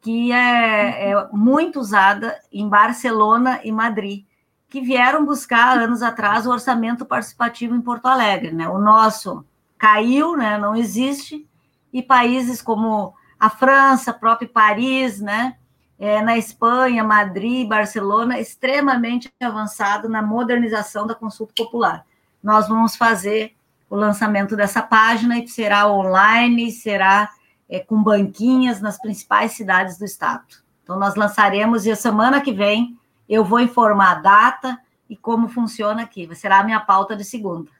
que é, é, muito usada em Barcelona e Madrid, que vieram buscar anos atrás o orçamento participativo em Porto Alegre. Né? O nosso caiu, né? não existe, e países como a França, próprio Paris, né? É, na Espanha, Madrid, Barcelona, extremamente avançado na modernização da consulta popular. Nós vamos fazer o lançamento dessa página e será online, será é, com banquinhas nas principais cidades do estado. Então, nós lançaremos e a semana que vem eu vou informar a data e como funciona aqui. Será a minha pauta de segunda.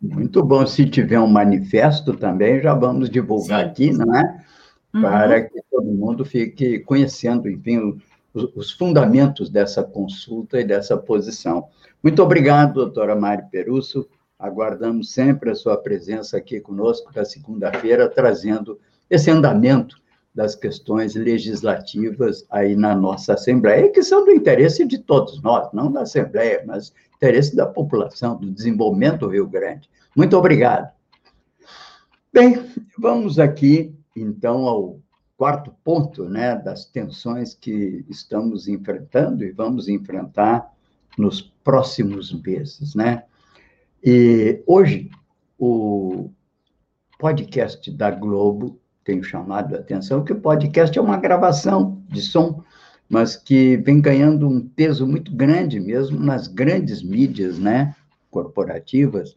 Muito bom. Se tiver um manifesto também, já vamos divulgar Sim. aqui, não é? Uhum. para que todo mundo fique conhecendo, enfim, os, os, fundamentos dessa consulta e dessa posição. Muito obrigado, doutora Mari Perusso. Aguardamos sempre a sua presença aqui conosco na segunda-feira, trazendo esse andamento das questões legislativas aí na nossa Assembleia, que são do interesse de todos nós, não da Assembleia, mas interesse da população, do desenvolvimento do Rio Grande. Muito obrigado. Bem, vamos aqui então ao quarto ponto, né, das tensões que estamos enfrentando e vamos enfrentar nos próximos meses, né? E hoje o podcast da Globo tem chamado a atenção que o podcast é uma gravação de som, mas que vem ganhando um peso muito grande mesmo nas grandes mídias, né, corporativas,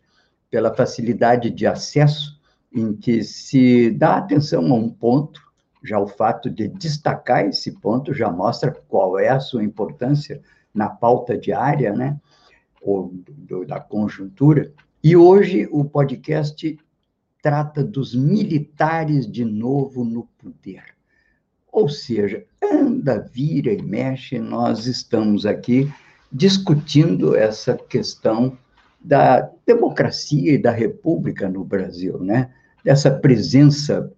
pela facilidade de acesso em que se dá atenção a um ponto, já o fato de destacar esse ponto já mostra qual é a sua importância na pauta diária, né, ou do, da conjuntura. E hoje o podcast trata dos militares de novo no poder. Ou seja, anda, vira e mexe, nós estamos aqui discutindo essa questão da democracia e da república no Brasil, né? Dessa presença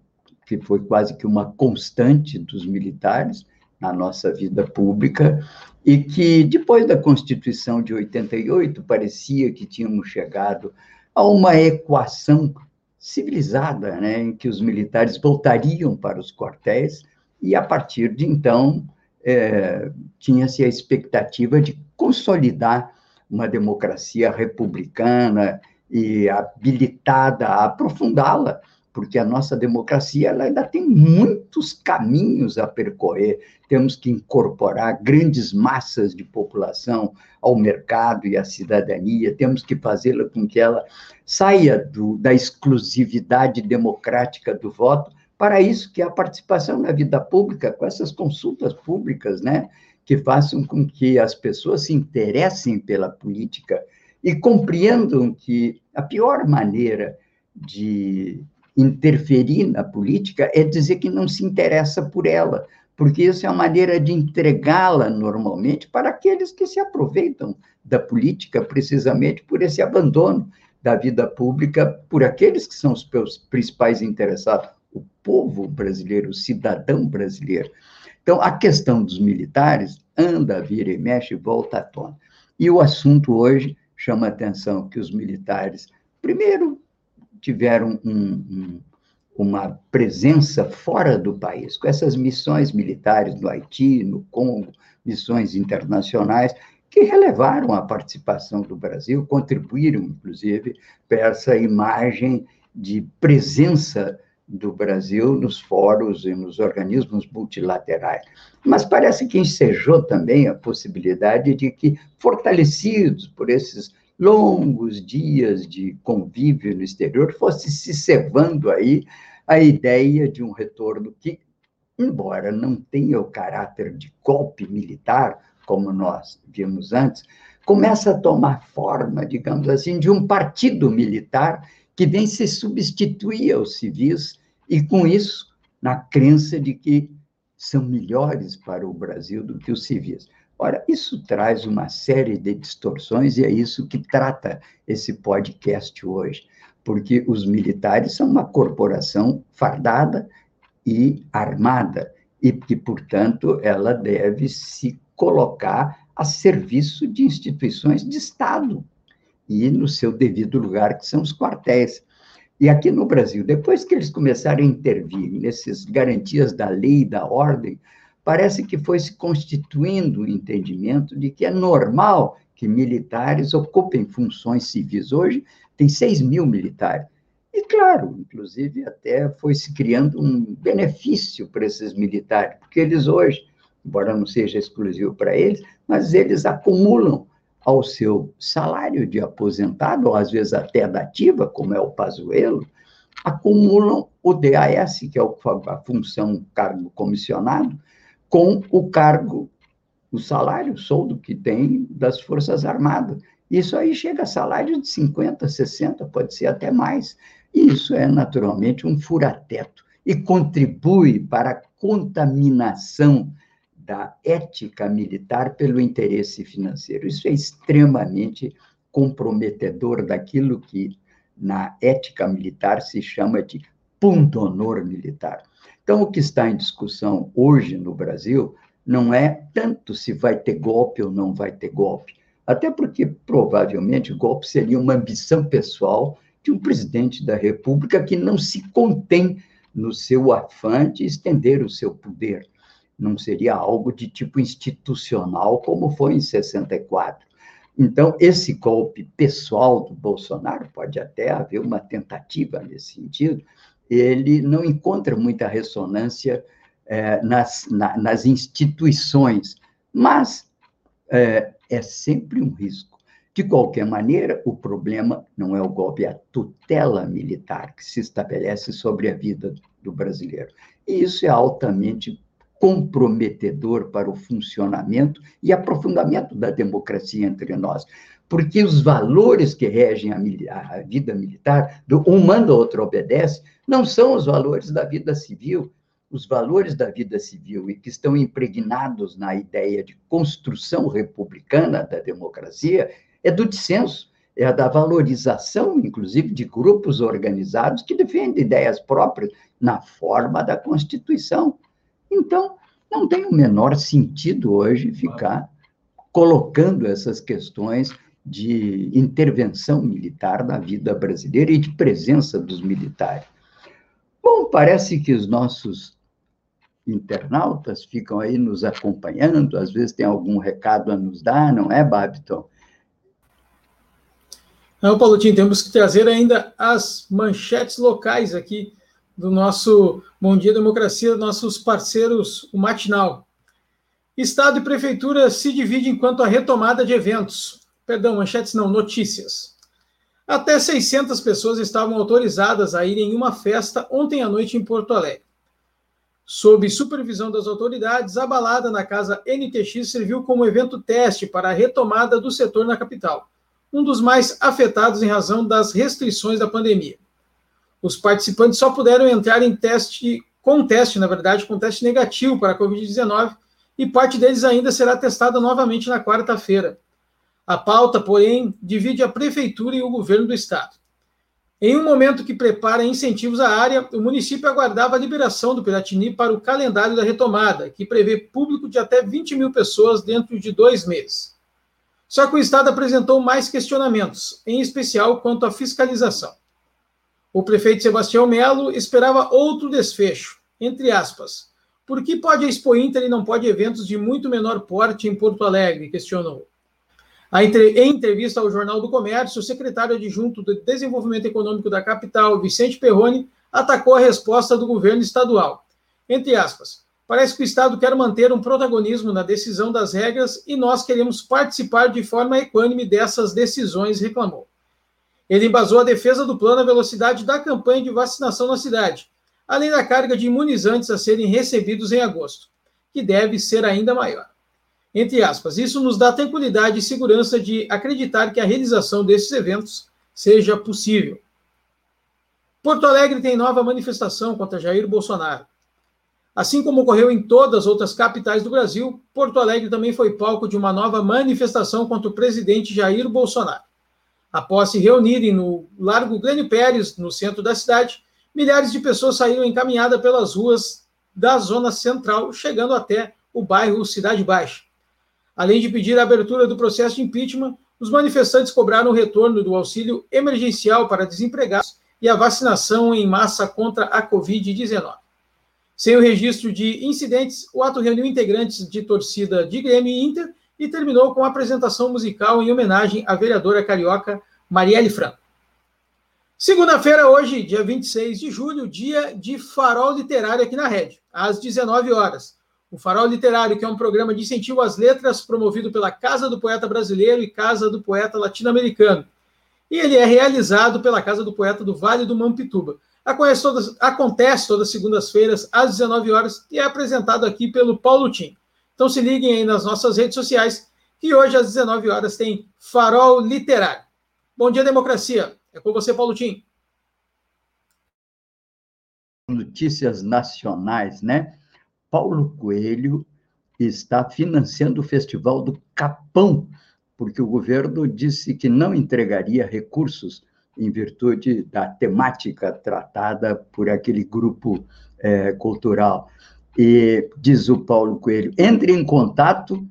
que foi quase que uma constante dos militares na nossa vida pública e que depois da Constituição de 88 parecia que tínhamos chegado a uma equação civilizada, né, em que os militares voltariam para os quartéis e a partir de então é, tinha-se a expectativa de consolidar uma democracia republicana e habilitada a aprofundá-la, porque a nossa democracia ela ainda tem muitos caminhos a percorrer. Temos que incorporar grandes massas de população ao mercado e à cidadania, temos que fazê-la com que ela saia do, da exclusividade democrática do voto para isso que é a participação na vida pública, com essas consultas públicas, né? Que façam com que as pessoas se interessem pela política e compreendam que a pior maneira de interferir na política é dizer que não se interessa por ela, porque isso é a maneira de entregá-la normalmente para aqueles que se aproveitam da política precisamente por esse abandono da vida pública por aqueles que são os principais interessados, o povo brasileiro, o cidadão brasileiro. Então, a questão dos militares anda, vira e mexe, volta à tona. E o assunto hoje chama a atenção que os militares, primeiro, tiveram um, um, uma presença fora do país, com essas missões militares no Haiti, no Congo, missões internacionais, que relevaram a participação do Brasil, contribuíram, inclusive, para essa imagem de presença do Brasil nos fóruns e nos organismos multilaterais. Mas parece que ensejou também a possibilidade de que, fortalecidos por esses longos dias de convívio no exterior, fosse se cevando aí a ideia de um retorno que, embora não tenha o caráter de golpe militar, como nós vimos antes, começa a tomar forma, digamos assim, de um partido militar que vem se substituir aos civis e, com isso, na crença de que são melhores para o Brasil do que os civis. Ora, isso traz uma série de distorções e é isso que trata esse podcast hoje, porque os militares são uma corporação fardada e armada e que, portanto, ela deve se colocar a serviço de instituições de Estado e no seu devido lugar, que são os quartéis. E aqui no Brasil, depois que eles começaram a intervir nessas garantias da lei e da ordem, parece que foi se constituindo o entendimento de que é normal que militares ocupem funções civis. Hoje, tem 6 mil militares. E, claro, inclusive, até foi se criando um benefício para esses militares, porque eles hoje embora não seja exclusivo para eles, mas eles acumulam ao seu salário de aposentado, ou às vezes até da ativa, como é o Pazuello, acumulam o DAS, que é a função cargo comissionado, com o cargo, o salário, o soldo que tem das Forças Armadas. Isso aí chega a salário de 50, 60, pode ser até mais. E isso é naturalmente um furateto e contribui para a contaminação da ética militar pelo interesse financeiro. Isso é extremamente comprometedor daquilo que na ética militar se chama de pundonor militar. Então, o que está em discussão hoje no Brasil não é tanto se vai ter golpe ou não vai ter golpe, até porque provavelmente o golpe seria uma ambição pessoal de um presidente da República que não se contém no seu afã de estender o seu poder não seria algo de tipo institucional, como foi em 64. Então, esse golpe pessoal do Bolsonaro, pode até haver uma tentativa nesse sentido, ele não encontra muita ressonância é, nas, na, nas instituições, mas é, é sempre um risco. De qualquer maneira, o problema não é o golpe, é a tutela militar que se estabelece sobre a vida do brasileiro. E isso é altamente comprometedor para o funcionamento e aprofundamento da democracia entre nós. Porque os valores que regem a, a vida militar, do um manda, outro obedece, não são os valores da vida civil. Os valores da vida civil e que estão impregnados na ideia de construção republicana da democracia é do dissenso, é da valorização, inclusive, de grupos organizados que defendem ideias próprias na forma da Constituição. Então, não tem o menor sentido hoje ficar colocando essas questões de intervenção militar na vida brasileira e de presença dos militares. Bom, parece que os nossos internautas ficam aí nos acompanhando, às vezes tem algum recado a nos dar, não é, Babiton? Não, Paulotinho, temos que trazer ainda as manchetes locais aqui do nosso Bom Dia Democracia, nossos parceiros, o Matinal. Estado e Prefeitura se dividem quanto à retomada de eventos. Perdão, manchetes não, notícias. Até 600 pessoas estavam autorizadas a ir em uma festa ontem à noite em Porto Alegre. Sob supervisão das autoridades, a balada na casa NTX serviu como evento teste para a retomada do setor na capital, um dos mais afetados em razão das restrições da pandemia. Os participantes só puderam entrar em teste, com teste, na verdade, com teste negativo para a Covid-19, e parte deles ainda será testada novamente na quarta-feira. A pauta, porém, divide a prefeitura e o governo do estado. Em um momento que prepara incentivos à área, o município aguardava a liberação do Piratini para o calendário da retomada, que prevê público de até 20 mil pessoas dentro de dois meses. Só que o Estado apresentou mais questionamentos, em especial quanto à fiscalização. O prefeito Sebastião Melo esperava outro desfecho, entre aspas. Por que pode a Expo Inter e não pode eventos de muito menor porte em Porto Alegre? questionou. Em entrevista ao Jornal do Comércio, o secretário adjunto de Desenvolvimento Econômico da capital, Vicente Perrone, atacou a resposta do governo estadual. Entre aspas, parece que o Estado quer manter um protagonismo na decisão das regras e nós queremos participar de forma equânime dessas decisões, reclamou. Ele embasou a defesa do plano à velocidade da campanha de vacinação na cidade, além da carga de imunizantes a serem recebidos em agosto, que deve ser ainda maior. Entre aspas, isso nos dá tranquilidade e segurança de acreditar que a realização desses eventos seja possível. Porto Alegre tem nova manifestação contra Jair Bolsonaro. Assim como ocorreu em todas as outras capitais do Brasil, Porto Alegre também foi palco de uma nova manifestação contra o presidente Jair Bolsonaro. Após se reunirem no Largo Glênio Pérez, no centro da cidade, milhares de pessoas saíram encaminhadas pelas ruas da zona central, chegando até o bairro Cidade Baixa. Além de pedir a abertura do processo de impeachment, os manifestantes cobraram o retorno do auxílio emergencial para desempregados e a vacinação em massa contra a Covid-19. Sem o registro de incidentes, o ato reuniu integrantes de torcida de Grêmio e Inter e terminou com a apresentação musical em homenagem à vereadora carioca Marielle Franco. Segunda-feira, hoje, dia 26 de julho, dia de farol literário aqui na rede, às 19 horas. O Farol Literário, que é um programa de incentivo às letras promovido pela Casa do Poeta Brasileiro e Casa do Poeta Latino-Americano. E ele é realizado pela Casa do Poeta do Vale do Mampituba. Acontece todas, acontece todas as segundas-feiras, às 19 horas, e é apresentado aqui pelo Paulo Tim. Então se liguem aí nas nossas redes sociais, que hoje às 19 horas tem Farol Literário. Bom dia, democracia. É com você, Paulo Tim. Notícias nacionais, né? Paulo Coelho está financiando o Festival do Capão, porque o governo disse que não entregaria recursos em virtude da temática tratada por aquele grupo é, cultural. E diz o Paulo Coelho: entre em contato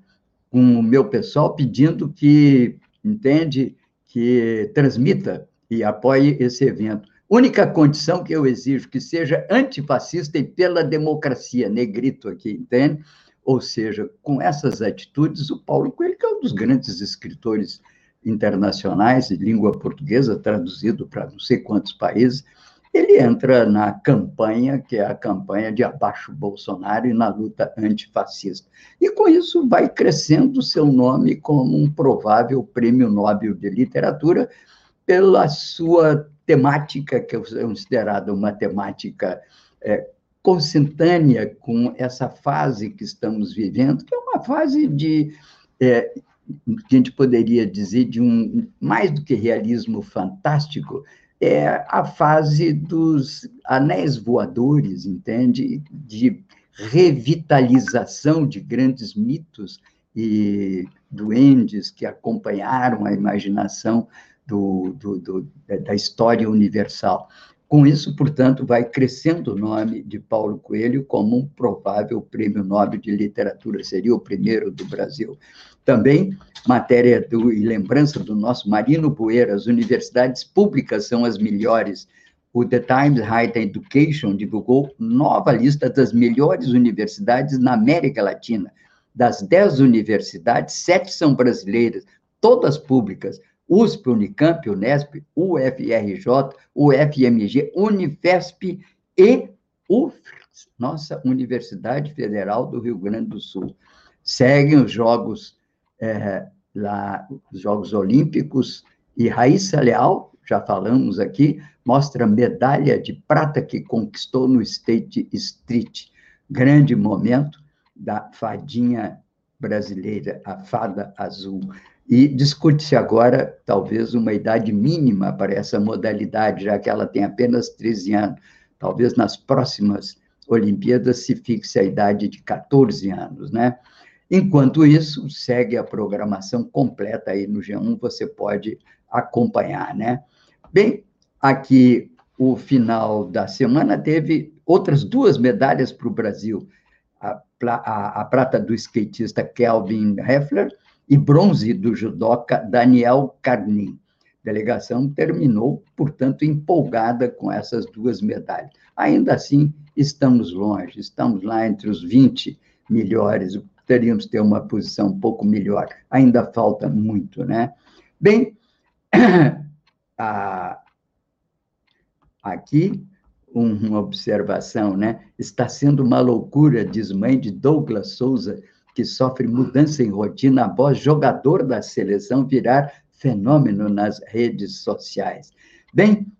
com o meu pessoal pedindo que, entende, que transmita e apoie esse evento. Única condição que eu exijo que seja antifascista e pela democracia, negrito aqui, entende? Ou seja, com essas atitudes, o Paulo Coelho, que é um dos grandes escritores internacionais de língua portuguesa, traduzido para não sei quantos países, ele entra na campanha, que é a campanha de abaixo Bolsonaro e na luta antifascista. E com isso vai crescendo seu nome como um provável prêmio Nobel de literatura pela sua temática, que é considerada uma temática é, consentânea com essa fase que estamos vivendo, que é uma fase de, é, a gente poderia dizer, de um, mais do que realismo fantástico, é a fase dos anéis voadores, entende? De revitalização de grandes mitos e duendes que acompanharam a imaginação do, do, do, da história universal. Com isso, portanto, vai crescendo o nome de Paulo Coelho como um provável prêmio Nobel de Literatura, seria o primeiro do Brasil. Também, matéria do, e lembrança do nosso Marino Boeira, as universidades públicas são as melhores. O The Times Higher Education divulgou nova lista das melhores universidades na América Latina. Das dez universidades, sete são brasileiras, todas públicas. USP, Unicamp, Unesp, UFRJ, UFMG, Unifesp e UFRGS, nossa Universidade Federal do Rio Grande do Sul. Seguem os Jogos, é, lá, os Jogos Olímpicos e Raíssa Leal, já falamos aqui, mostra medalha de prata que conquistou no State Street. Grande momento da fadinha brasileira, a fada azul. E discute-se agora, talvez, uma idade mínima para essa modalidade, já que ela tem apenas 13 anos. Talvez nas próximas Olimpíadas se fixe a idade de 14 anos, né? Enquanto isso, segue a programação completa aí no G1, você pode acompanhar, né? Bem, aqui o final da semana teve outras duas medalhas para o Brasil. A, a, a, prata do skatista Kelvin Heffler e bronze do judoca Daniel Carnin. A delegação terminou, portanto, empolgada com essas duas medalhas. Ainda assim, estamos longe, estamos lá entre os 20 melhores, teríamos ter uma posição um pouco melhor. Ainda falta muito, né? Bem, *clears throat* aqui uma observação, né? Está sendo uma loucura, diz mãe de Douglas Souza, que sofre mudança em rotina após jogador da seleção virar fenômeno nas redes sociais. Bem,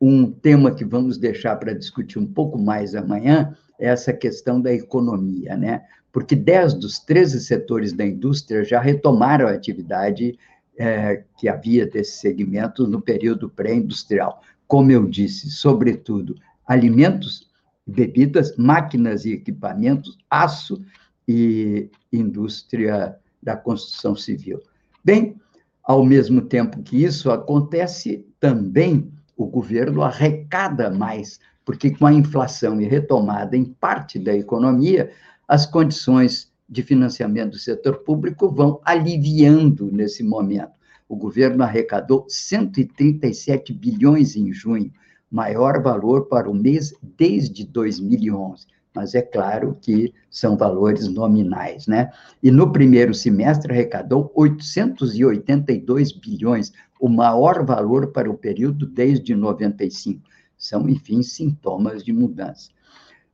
um tema que vamos deixar para discutir um pouco mais amanhã é essa questão da economia, né? Porque 10 dos 13 setores da indústria já retomaram a atividade é, que havia desse segmento no período pré-industrial. Como eu disse, sobretudo alimentos, bebidas, máquinas e equipamentos, aço e indústria da construção civil. Bem, ao mesmo tempo que isso acontece, também o governo arrecada mais, porque com a inflação e retomada em parte da economia, as condições de financiamento do setor público vão aliviando nesse momento. O governo arrecadou 137 bilhões em junho, maior valor para o mês desde 2011 mas é claro que são valores nominais, né? E no primeiro semestre arrecadou 882 bilhões, o maior valor para o período desde 95. São, enfim, sintomas de mudança.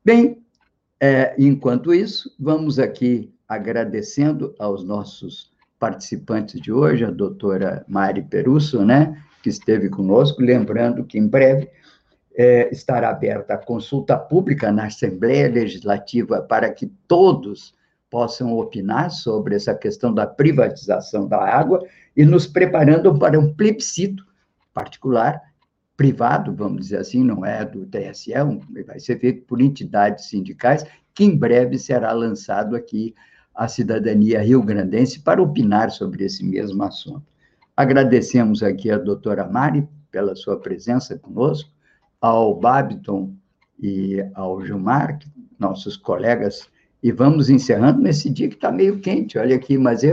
Bem, é, enquanto isso, vamos aqui agradecendo aos nossos participantes de hoje, a doutora Mari Perusso, né, que esteve conosco, lembrando que em breve é, estará aberta a consulta pública na Assembleia Legislativa para que todos possam opinar sobre essa questão da privatização da água e nos preparando para um plebiscito particular, privado, vamos dizer assim, não é do TSE, vai ser feito por entidades sindicais, que em breve será lançado aqui à cidadania rio-grandense para opinar sobre esse mesmo assunto. Agradecemos aqui a doutora Mari pela sua presença conosco, ao Babiton e ao Gilmar, nossos colegas, e vamos encerrando nesse dia que está meio quente, olha aqui, mas é,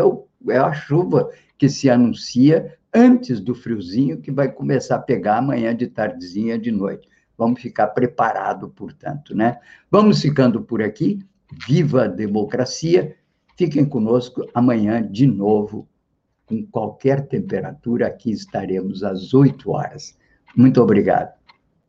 é a chuva que se anuncia antes do friozinho que vai começar a pegar amanhã de tardezinha de noite. Vamos ficar preparado, portanto, né? Vamos ficando por aqui. Viva a democracia! Fiquem conosco amanhã de novo, com qualquer temperatura, aqui estaremos às 8 horas. Muito obrigado.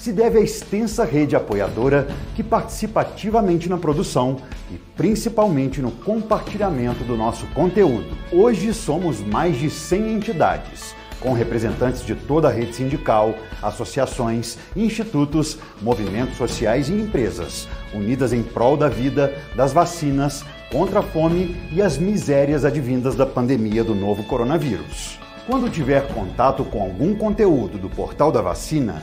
se deve à extensa rede apoiadora que participa ativamente na produção e principalmente no compartilhamento do nosso conteúdo. Hoje somos mais de 100 entidades, com representantes de toda a rede sindical, associações, institutos, movimentos sociais e empresas, unidas em prol da vida, das vacinas, contra a fome e as misérias advindas da pandemia do novo coronavírus. Quando tiver contato com algum conteúdo do portal da vacina,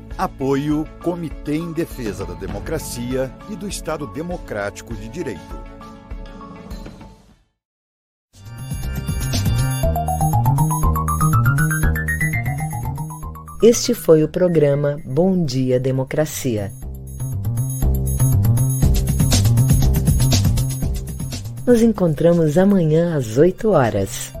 Apoio Comitê em Defesa da Democracia e do Estado Democrático de Direito. Este foi o programa Bom Dia Democracia. Nos encontramos amanhã às 8 horas.